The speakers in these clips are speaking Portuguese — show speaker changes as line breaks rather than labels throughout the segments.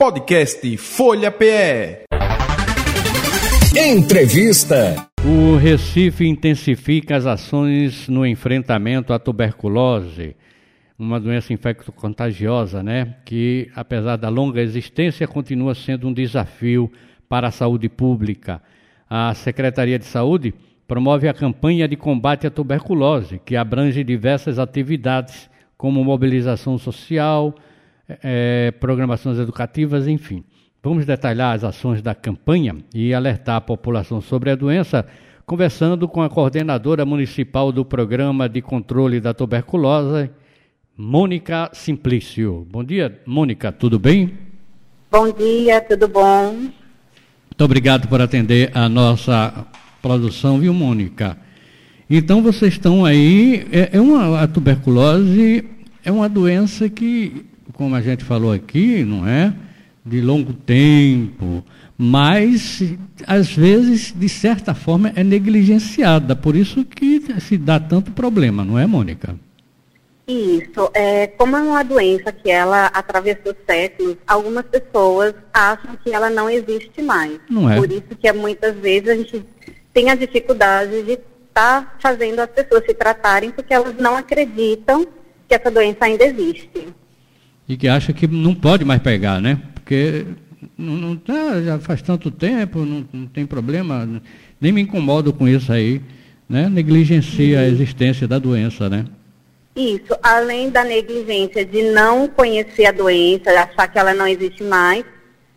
Podcast Folha PE.
Entrevista.
O Recife intensifica as ações no enfrentamento à tuberculose, uma doença infecto-contagiosa, né? Que, apesar da longa existência, continua sendo um desafio para a saúde pública. A Secretaria de Saúde promove a campanha de combate à tuberculose, que abrange diversas atividades, como mobilização social, é, programações educativas, enfim. Vamos detalhar as ações da campanha e alertar a população sobre a doença, conversando com a coordenadora municipal do Programa de Controle da Tuberculose, Mônica Simplício. Bom dia, Mônica, tudo bem?
Bom dia, tudo bom?
Muito obrigado por atender a nossa produção, viu, Mônica? Então, vocês estão aí. É, é uma, a tuberculose é uma doença que, como a gente falou aqui, não é? de longo tempo, mas às vezes, de certa forma, é negligenciada. Por isso que se dá tanto problema, não é, Mônica?
Isso. É, como é uma doença que ela atravessou séculos, algumas pessoas acham que ela não existe mais.
Não é.
Por isso que é, muitas vezes a gente tem a dificuldade de estar tá fazendo as pessoas se tratarem porque elas não acreditam que essa doença ainda existe.
E que acha que não pode mais pegar, né? porque não, não tá, já faz tanto tempo, não, não, tem problema, nem me incomodo com isso aí, né? Negligencia a existência da doença, né?
Isso, além da negligência de não conhecer a doença, achar que ela não existe mais,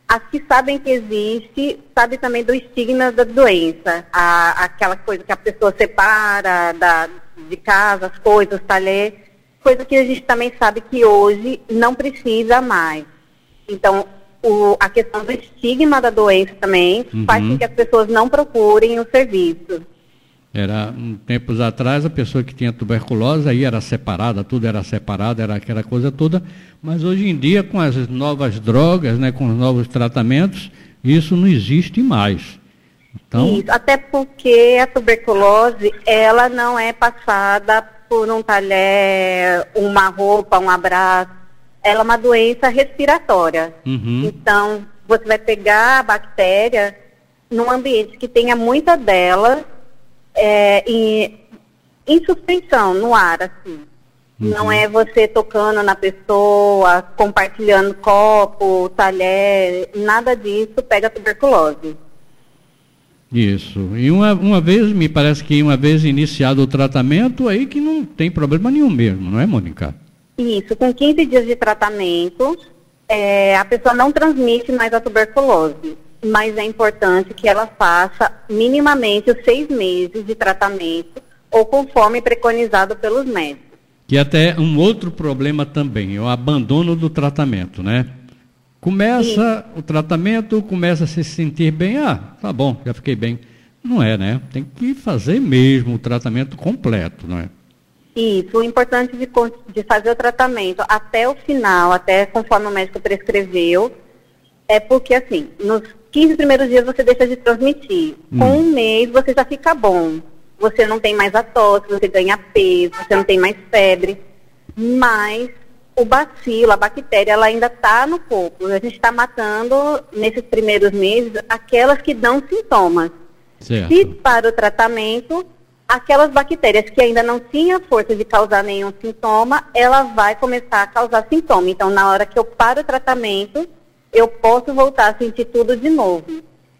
as que sabem que existe, sabem também do estigma da doença, a, aquela coisa que a pessoa separa da, de casa, as coisas, talher, coisa que a gente também sabe que hoje não precisa mais. Então, o, a questão do estigma da doença também uhum. faz com que as pessoas não procurem o serviço.
Era, um, tempos atrás, a pessoa que tinha tuberculose aí era separada, tudo era separado, era aquela coisa toda, mas hoje em dia, com as novas drogas, né, com os novos tratamentos, isso não existe mais.
Então... Isso, até porque a tuberculose, ela não é passada por um talher, uma roupa, um abraço, ela é uma doença respiratória. Uhum. Então, você vai pegar a bactéria num ambiente que tenha muita dela é, em, em suspensão, no ar, assim. Uhum. Não é você tocando na pessoa, compartilhando copo, talher, nada disso pega tuberculose.
Isso. E uma, uma vez, me parece que uma vez iniciado o tratamento, aí que não tem problema nenhum mesmo, não é, Mônica?
Isso, com 15 dias de tratamento, é, a pessoa não transmite mais a tuberculose, mas é importante que ela faça minimamente os seis meses de tratamento ou conforme preconizado pelos médicos.
Que até um outro problema também, é o abandono do tratamento, né? Começa Sim. o tratamento, começa a se sentir bem, ah, tá bom, já fiquei bem. Não é, né? Tem que fazer mesmo o tratamento completo, não é?
Isso, o importante de, de fazer o tratamento até o final, até conforme o médico prescreveu, é porque, assim, nos 15 primeiros dias você deixa de transmitir. Hum. Com um mês você já fica bom. Você não tem mais a tosse, você ganha peso, você não tem mais febre. Mas o bacilo, a bactéria, ela ainda está no corpo. A gente está matando, nesses primeiros meses, aquelas que dão sintomas. Certo. Se para o tratamento, aquelas bactérias que ainda não tinham força de causar nenhum sintoma, ela vai começar a causar sintoma. Então, na hora que eu paro o tratamento, eu posso voltar a sentir tudo de novo.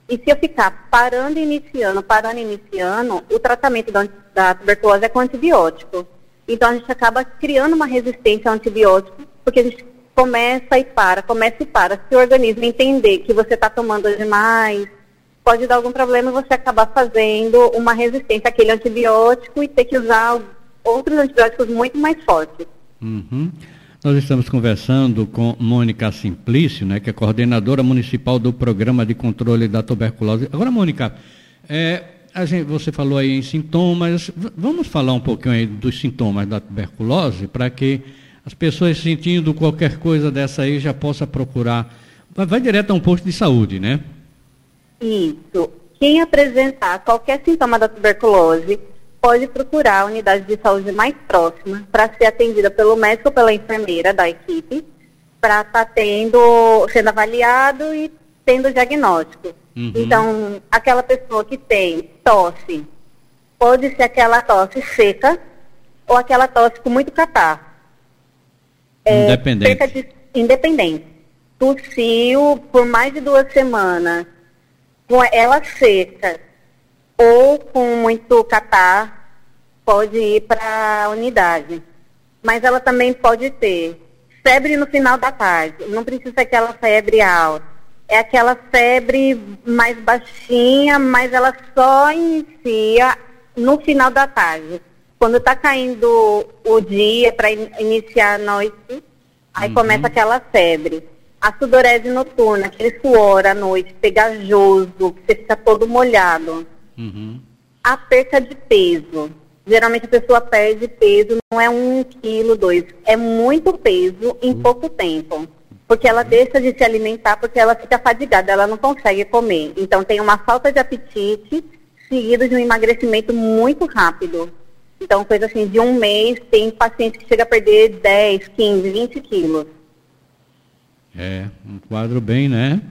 E se eu ficar parando e iniciando, parando e iniciando, o tratamento da, da tuberculose é com antibiótico. Então, a gente acaba criando uma resistência ao antibiótico, porque a gente começa e para, começa e para. Se o organismo entender que você está tomando demais, pode dar algum problema e você acabar fazendo uma resistência àquele antibiótico e ter que usar outros antibióticos muito mais fortes.
Uhum. Nós estamos conversando com Mônica Simplício, né, que é coordenadora municipal do Programa de Controle da Tuberculose. Agora, Mônica, é, gente, você falou aí em sintomas, vamos falar um pouquinho aí dos sintomas da tuberculose, para que as pessoas sentindo qualquer coisa dessa aí já possa procurar. Vai direto a um posto de saúde, né?
Isso. Quem apresentar qualquer sintoma da tuberculose pode procurar a unidade de saúde mais próxima para ser atendida pelo médico ou pela enfermeira da equipe para estar tá tendo, sendo avaliado e tendo diagnóstico. Uhum. Então, aquela pessoa que tem tosse, pode ser aquela tosse seca ou aquela tosse com muito catarro.
É, independente.
De, independente. Tossiu por mais de duas semanas, com ela seca ou com muito catarro, pode ir para a unidade. Mas ela também pode ter febre no final da tarde. Não precisa ser aquela febre alta. É aquela febre mais baixinha, mas ela só inicia no final da tarde. Quando está caindo o dia para in iniciar a noite, aí uhum. começa aquela febre. A sudorese noturna, aquele suor à noite, pegajoso, que você fica todo molhado. Uhum. A perca de peso Geralmente a pessoa perde peso, não é um quilo, dois, é muito peso em pouco tempo. Porque ela deixa de se alimentar porque ela fica fadigada, ela não consegue comer. Então tem uma falta de apetite seguido de um emagrecimento muito rápido. Então, coisa assim, de um mês, tem paciente que chega a perder 10, 15, 20 quilos.
É, um quadro bem, né?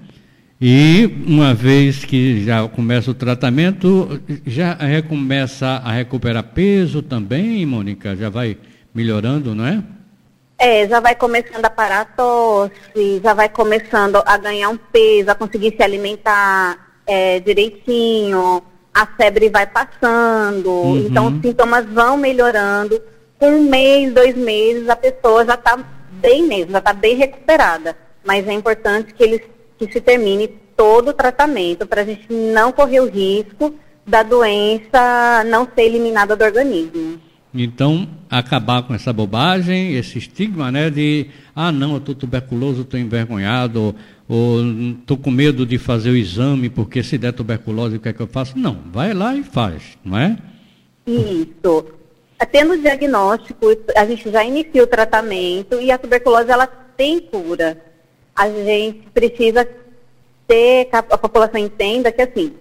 E uma vez que já começa o tratamento, já recomeça a recuperar peso também, Mônica? Já vai melhorando, não é?
É, já vai começando a parar a tosse, já vai começando a ganhar um peso, a conseguir se alimentar é, direitinho, a febre vai passando, uhum. então os sintomas vão melhorando. Com um mês, dois meses, a pessoa já está bem mesmo, já está bem recuperada. Mas é importante que eles que se termine todo o tratamento para a gente não correr o risco da doença não ser eliminada do organismo.
Então, acabar com essa bobagem, esse estigma, né, de, ah, não, eu estou tuberculoso, estou envergonhado, ou estou com medo de fazer o exame, porque se der tuberculose, o que é que eu faço? Não, vai lá e faz, não é?
Isso. Tendo o diagnóstico, a gente já inicia o tratamento e a tuberculose, ela tem cura a gente precisa ter, que a, população entenda que assim,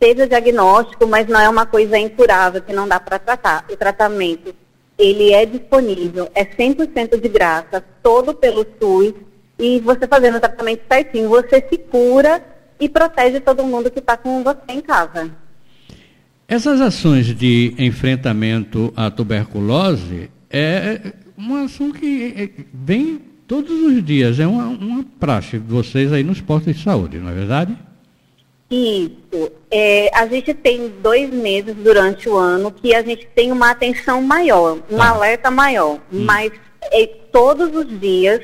seja diagnóstico, mas não é uma coisa incurável que não dá para tratar. O tratamento, ele é disponível, é 100% de graça, todo pelo SUS, e você fazendo o tratamento certinho, você se cura e protege todo mundo que está com você em casa.
Essas ações de enfrentamento à tuberculose é um assunto que vem todos os dias. É uma, uma praxe de vocês aí nos postos de saúde, não é verdade?
Isso. É, a gente tem dois meses durante o ano que a gente tem uma atenção maior, um tá. alerta maior. Hum. Mas é, todos os dias,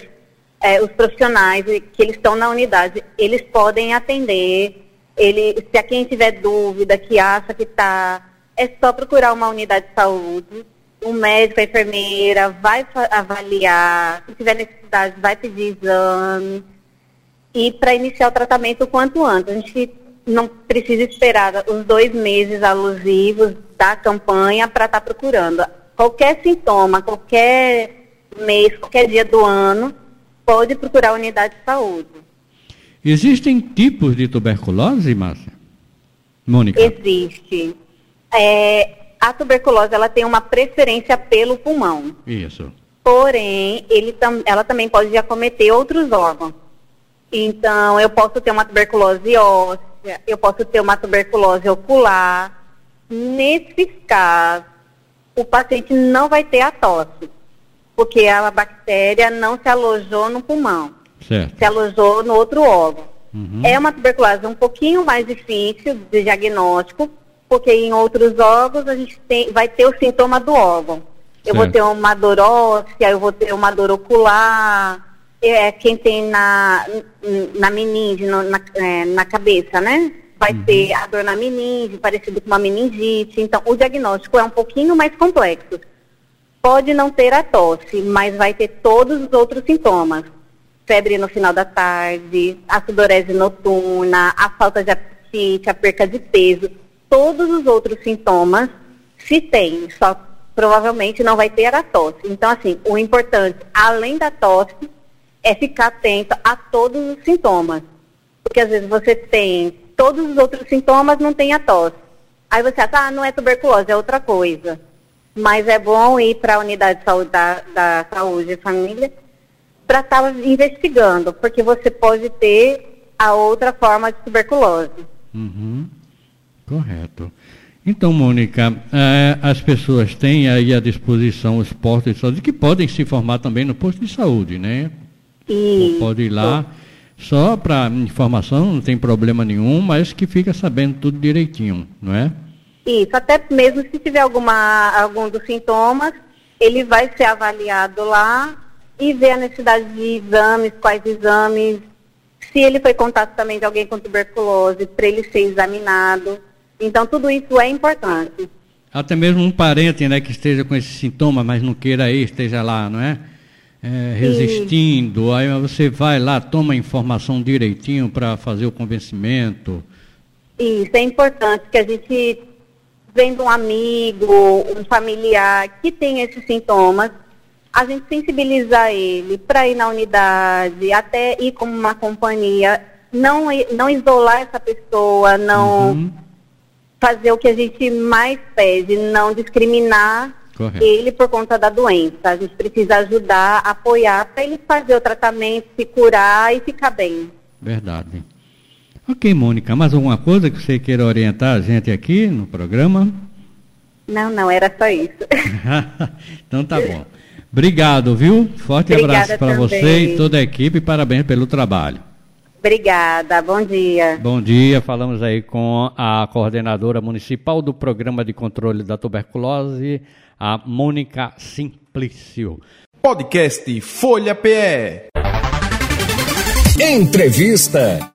é, os profissionais que eles estão na unidade, eles podem atender. Ele, se a quem tiver dúvida, que acha que está, é só procurar uma unidade de saúde o médico, a enfermeira vai avaliar, se tiver necessidade, vai pedir exame. E para iniciar o tratamento o quanto antes. A gente não precisa esperar os dois meses alusivos da campanha para estar tá procurando. Qualquer sintoma, qualquer mês, qualquer dia do ano, pode procurar a unidade de saúde.
Existem tipos de tuberculose, Márcia? Mônica?
Existe. É, a tuberculose ela tem uma preferência pelo pulmão.
Isso.
Porém, tam, ela também pode acometer outros órgãos. Então, eu posso ter uma tuberculose óssea, eu posso ter uma tuberculose ocular. Nesses casos, o paciente não vai ter a tosse, porque a bactéria não se alojou no pulmão, certo. se alojou no outro órgão. Uhum. É uma tuberculose um pouquinho mais difícil de diagnóstico, porque em outros órgãos a gente tem, vai ter o sintoma do órgão. Eu certo. vou ter uma dor óssea, eu vou ter uma dor ocular, é, quem tem na, na meninge, no, na, é, na cabeça, né? Vai uhum. ter a dor na meninge, parecido com uma meningite. Então, o diagnóstico é um pouquinho mais complexo. Pode não ter a tosse, mas vai ter todos os outros sintomas. Febre no final da tarde, a sudorese noturna, a falta de apetite, a perca de peso todos os outros sintomas se tem, só provavelmente não vai ter a tosse. Então, assim, o importante, além da tosse, é ficar atento a todos os sintomas. Porque às vezes você tem todos os outros sintomas, não tem a tosse. Aí você acha, ah, não é tuberculose, é outra coisa. Mas é bom ir para a unidade de saúde da, da saúde e família para estar tá investigando, porque você pode ter a outra forma de tuberculose.
Uhum. Correto. Então, Mônica, é, as pessoas têm aí à disposição os postos de saúde que podem se informar também no posto de saúde, né?
Isso.
Pode ir lá só para informação, não tem problema nenhum, mas que fica sabendo tudo direitinho, não é?
Isso, até mesmo se tiver alguma, algum dos sintomas, ele vai ser avaliado lá e ver a necessidade de exames, quais exames, se ele foi contato também de alguém com tuberculose, para ele ser examinado. Então, tudo isso é importante.
Até mesmo um parente né, que esteja com esse sintoma, mas não queira ir, esteja lá, não é? É resistindo, aí você vai lá, toma a informação direitinho para fazer o convencimento.
Isso, é importante que a gente, vendo um amigo, um familiar que tem esses sintomas, a gente sensibilizar ele para ir na unidade, até ir como uma companhia, não, não isolar essa pessoa, não uhum. fazer o que a gente mais pede, não discriminar Correto. ele por conta da doença. A gente precisa ajudar, apoiar para ele fazer o tratamento, se curar e ficar bem.
Verdade. Ok, Mônica, mais alguma coisa que você queira orientar a gente aqui no programa?
Não, não, era só isso.
então tá bom. Obrigado, viu? Forte Obrigada abraço para você e toda a equipe. Parabéns pelo trabalho.
Obrigada, bom dia.
Bom dia, falamos aí com a coordenadora municipal do Programa de Controle da Tuberculose, a Mônica Simplício.
Podcast Folha PE.
Entrevista.